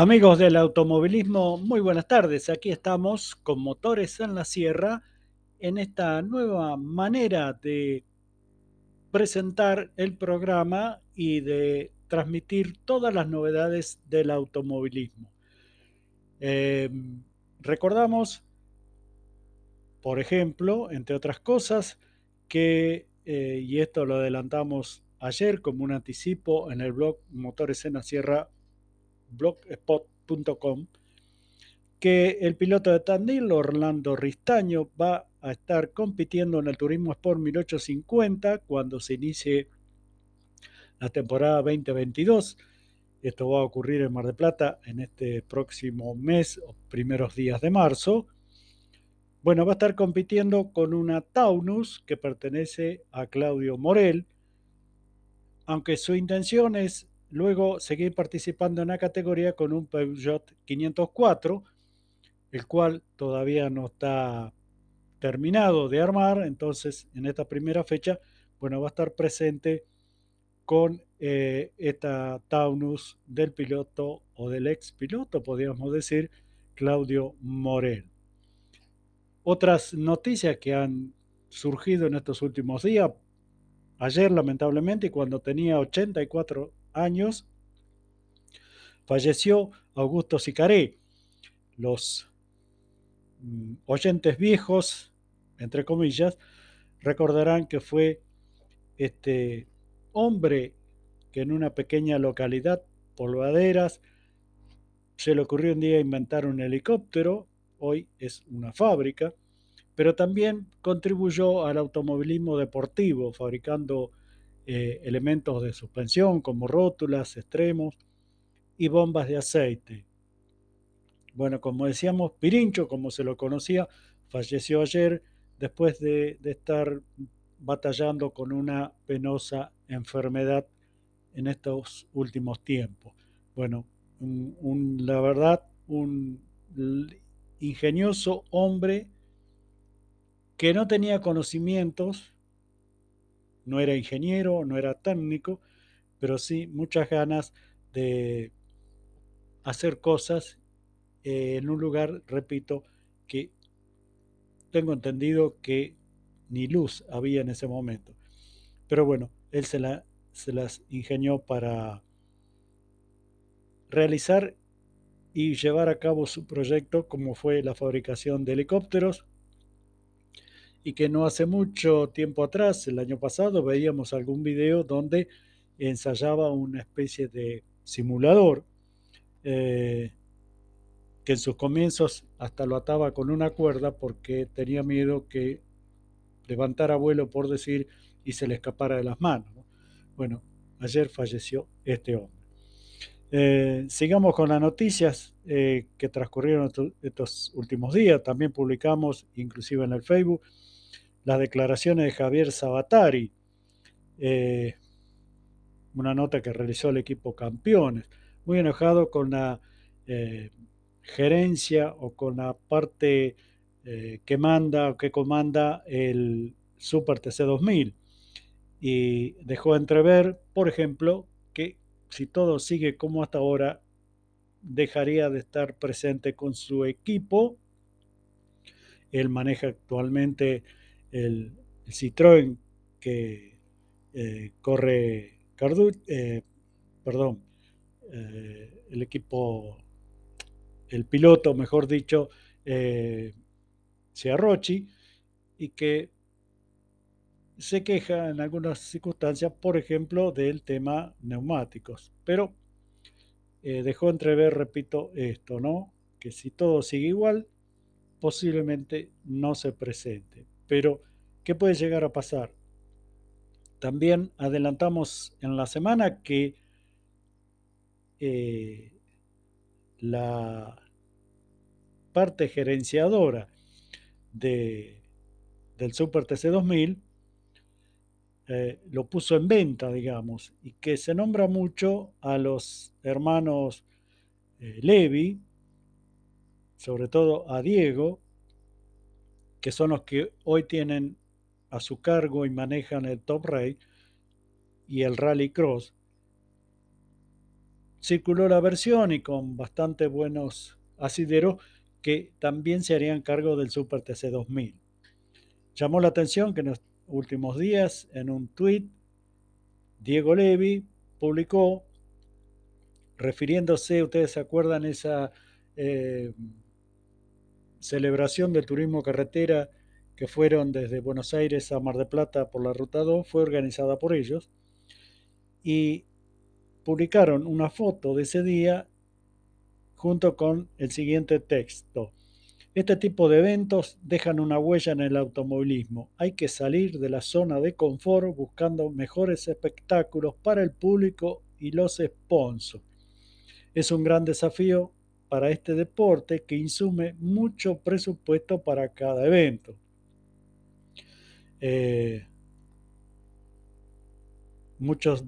Amigos del automovilismo, muy buenas tardes. Aquí estamos con Motores en la Sierra en esta nueva manera de presentar el programa y de transmitir todas las novedades del automovilismo. Eh, recordamos, por ejemplo, entre otras cosas, que, eh, y esto lo adelantamos ayer como un anticipo en el blog Motores en la Sierra blogspot.com que el piloto de Tandil, Orlando Ristaño, va a estar compitiendo en el Turismo Sport 1850 cuando se inicie la temporada 2022. Esto va a ocurrir en Mar de Plata en este próximo mes primeros días de marzo. Bueno, va a estar compitiendo con una Taunus que pertenece a Claudio Morel, aunque su intención es luego seguir participando en la categoría con un Peugeot 504, el cual todavía no está terminado de armar, entonces en esta primera fecha, bueno, va a estar presente con eh, esta Taunus del piloto o del ex piloto, podríamos decir, Claudio Morel. Otras noticias que han surgido en estos últimos días, ayer lamentablemente, cuando tenía 84 años, falleció Augusto Sicaré. Los mm, oyentes viejos, entre comillas, recordarán que fue este hombre que en una pequeña localidad, Polvaderas, se le ocurrió un día inventar un helicóptero, hoy es una fábrica, pero también contribuyó al automovilismo deportivo, fabricando eh, elementos de suspensión como rótulas, extremos y bombas de aceite. Bueno, como decíamos, Pirincho, como se lo conocía, falleció ayer después de, estar batallando con una penosa enfermedad en estos últimos tiempos. Bueno, la verdad, un ingenioso hombre que no tenía conocimientos no era ingeniero, no era técnico, pero sí muchas ganas de hacer cosas en un lugar, repito, que tengo entendido que ni luz había en ese momento. Pero bueno, él se, se las ingenió para realizar y llevar a cabo su proyecto como fue la fabricación de helicópteros y que no hace mucho tiempo atrás, el año pasado, veíamos algún video donde ensayaba una especie de simulador eh, que en sus comienzos hasta lo ataba con una cuerda porque tenía miedo que levantara vuelo, por decir, y se le escapara de las manos. Bueno, ayer falleció este hombre. Eh, sigamos con las noticias eh, que transcurrieron estos últimos días. También publicamos, inclusive en el Facebook, las declaraciones de Javier Sabatari, eh, una nota que realizó el equipo Campeones, muy enojado con la eh, gerencia o con la parte eh, que manda o que comanda el Super TC 2000 y dejó entrever, por ejemplo, que si todo sigue como hasta ahora, dejaría de estar presente con su equipo. Él maneja actualmente el, Citroën que eh, corre Cardu, eh, perdón, eh, el equipo, el piloto, mejor dicho, Ciarrochi, y que se queja en algunas circunstancias, por ejemplo, del tema neumáticos. Pero dejó entrever, repito, esto, ¿no? Que si todo sigue igual, posiblemente no se presente. Pero, ¿qué puede llegar a pasar? También adelantamos en la semana que eh, la parte gerenciadora de, del Super TC2000 eh, lo puso en venta, digamos, y que se nombra mucho a los hermanos eh, Levi, sobre todo a Diego, que son los que hoy tienen a su cargo y manejan el Top Race y el Rally Cross, circuló la versión y con bastante buenos asideros que también se harían cargo del Super TC 2000. Llamó la atención que en los últimos días, en un tuit, Diego Levi publicó, refiriéndose, ustedes se acuerdan, esa eh, celebración del turismo carretera que fueron desde Buenos Aires a Mar de Plata por la Ruta 2, fue organizada por ellos, y publicaron una foto de ese día junto con el siguiente texto. Este tipo de eventos dejan una huella en el automovilismo. Hay que salir de la zona de confort buscando mejores espectáculos para el público y los sponsors. Es un gran desafío para este deporte que insume mucho presupuesto para cada evento. Eh, muchos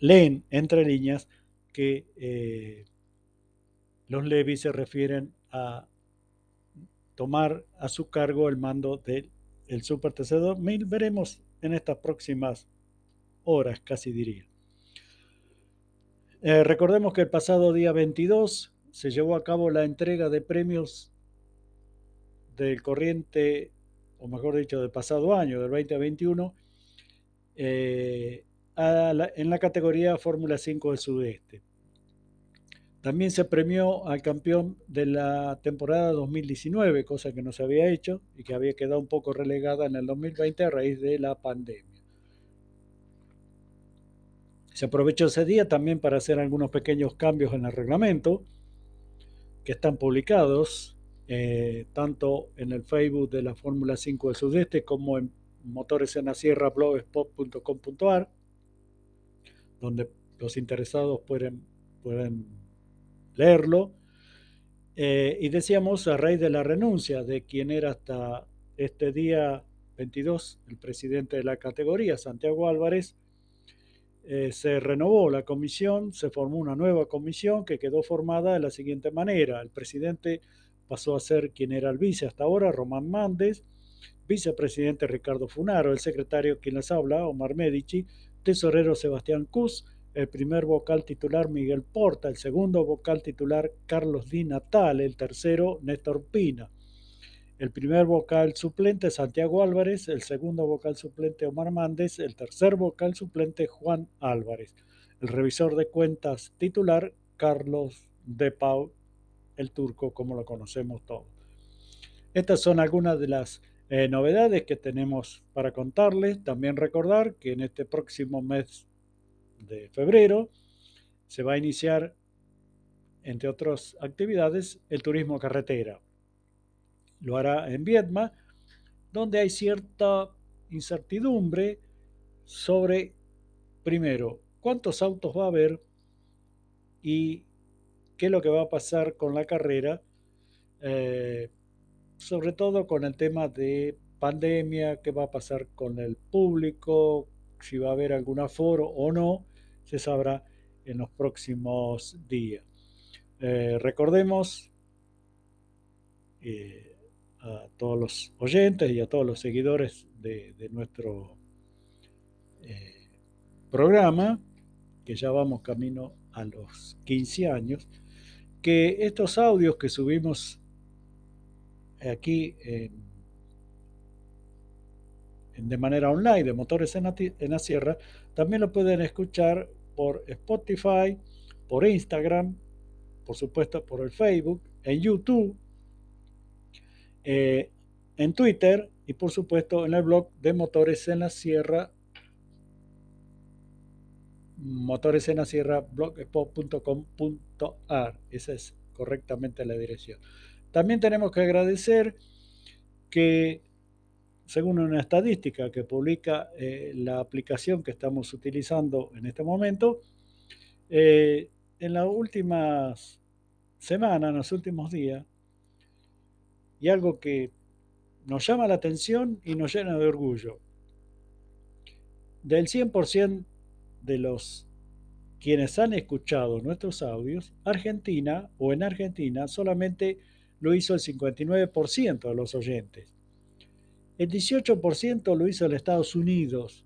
leen entre líneas que eh, los Levi se refieren a tomar a su cargo el mando del Super TC 2000. Veremos en estas próximas horas, casi diría. Eh, recordemos que el pasado día 22 se llevó a cabo la entrega de premios del corriente, o mejor dicho, del pasado año, del 2021, eh, en la categoría Fórmula 5 del Sudeste. También se premió al campeón de la temporada 2019, cosa que no se había hecho y que había quedado un poco relegada en el 2020 a raíz de la pandemia. Se aprovechó ese día también para hacer algunos pequeños cambios en el reglamento que están publicados eh, tanto en el Facebook de la Fórmula 5 del Sudeste como en Motores en la Sierra blogspot.com.ar, donde los interesados pueden, pueden leerlo. Eh, y decíamos, a raíz de la renuncia de quien era hasta este día 22 el presidente de la categoría, Santiago Álvarez, eh, se renovó la comisión, se formó una nueva comisión que quedó formada de la siguiente manera. El presidente pasó a ser quien era el vice hasta ahora, Román Mández, vicepresidente Ricardo Funaro, el secretario quien les habla, Omar Medici, tesorero Sebastián Cus, el primer vocal titular Miguel Porta, el segundo vocal titular Carlos Di Natal, el tercero Néstor Pina, el primer vocal suplente Santiago Álvarez, el segundo vocal suplente Omar Mández, el tercer vocal suplente Juan Álvarez, el revisor de cuentas titular Carlos De Pau, el turco como lo conocemos todos. Estas son algunas de las eh, novedades que tenemos para contarles. También recordar que en este próximo mes de febrero se va a iniciar, entre otras actividades, el turismo carretera. Lo hará en Vietma, donde hay cierta incertidumbre sobre, primero, cuántos autos va a haber y qué es lo que va a pasar con la carrera, eh, sobre todo con el tema de pandemia, qué va a pasar con el público, si va a haber algún aforo o no, se sabrá en los próximos días. Eh, recordemos eh, a todos los oyentes y a todos los seguidores de, nuestro eh, programa, que ya vamos camino a los 15 años, que estos audios que subimos aquí en de manera online de Motores en la, Sierra, también lo pueden escuchar por Spotify, por Instagram, por supuesto por el Facebook, en YouTube, eh, en Twitter y por supuesto en el blog de Motores en la Sierra, Motores en la Sierra, blogspot.com.ar. Esa es correctamente la dirección. También tenemos que agradecer que según una estadística que publica eh, la aplicación que estamos utilizando en este momento, eh, en las últimas semanas, en los últimos días, y algo que nos llama la atención y nos llena de orgullo, del 100% de los quienes han escuchado nuestros audios, Argentina o en Argentina solamente lo hizo el 59% de los oyentes. El 18% lo hizo en Estados Unidos,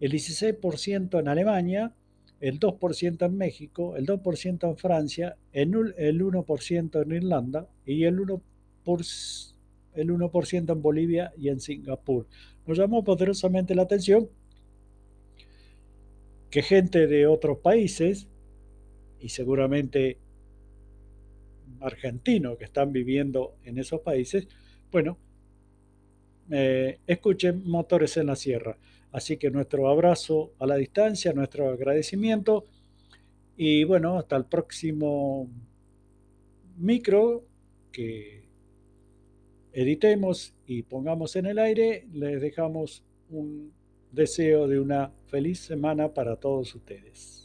el 16% en Alemania, el 2% en México, el 2% en Francia, el 1% en Irlanda y el 1%, el 1 en Bolivia y en Singapur. Nos llamó poderosamente la atención que gente de otros países, y seguramente argentinos que están viviendo en esos países, bueno, eh, escuchen Motores en la Sierra. Así que nuestro abrazo a la distancia, nuestro agradecimiento y bueno, hasta el próximo micro que editemos y pongamos en el aire. Les dejamos un deseo de una feliz semana para todos ustedes.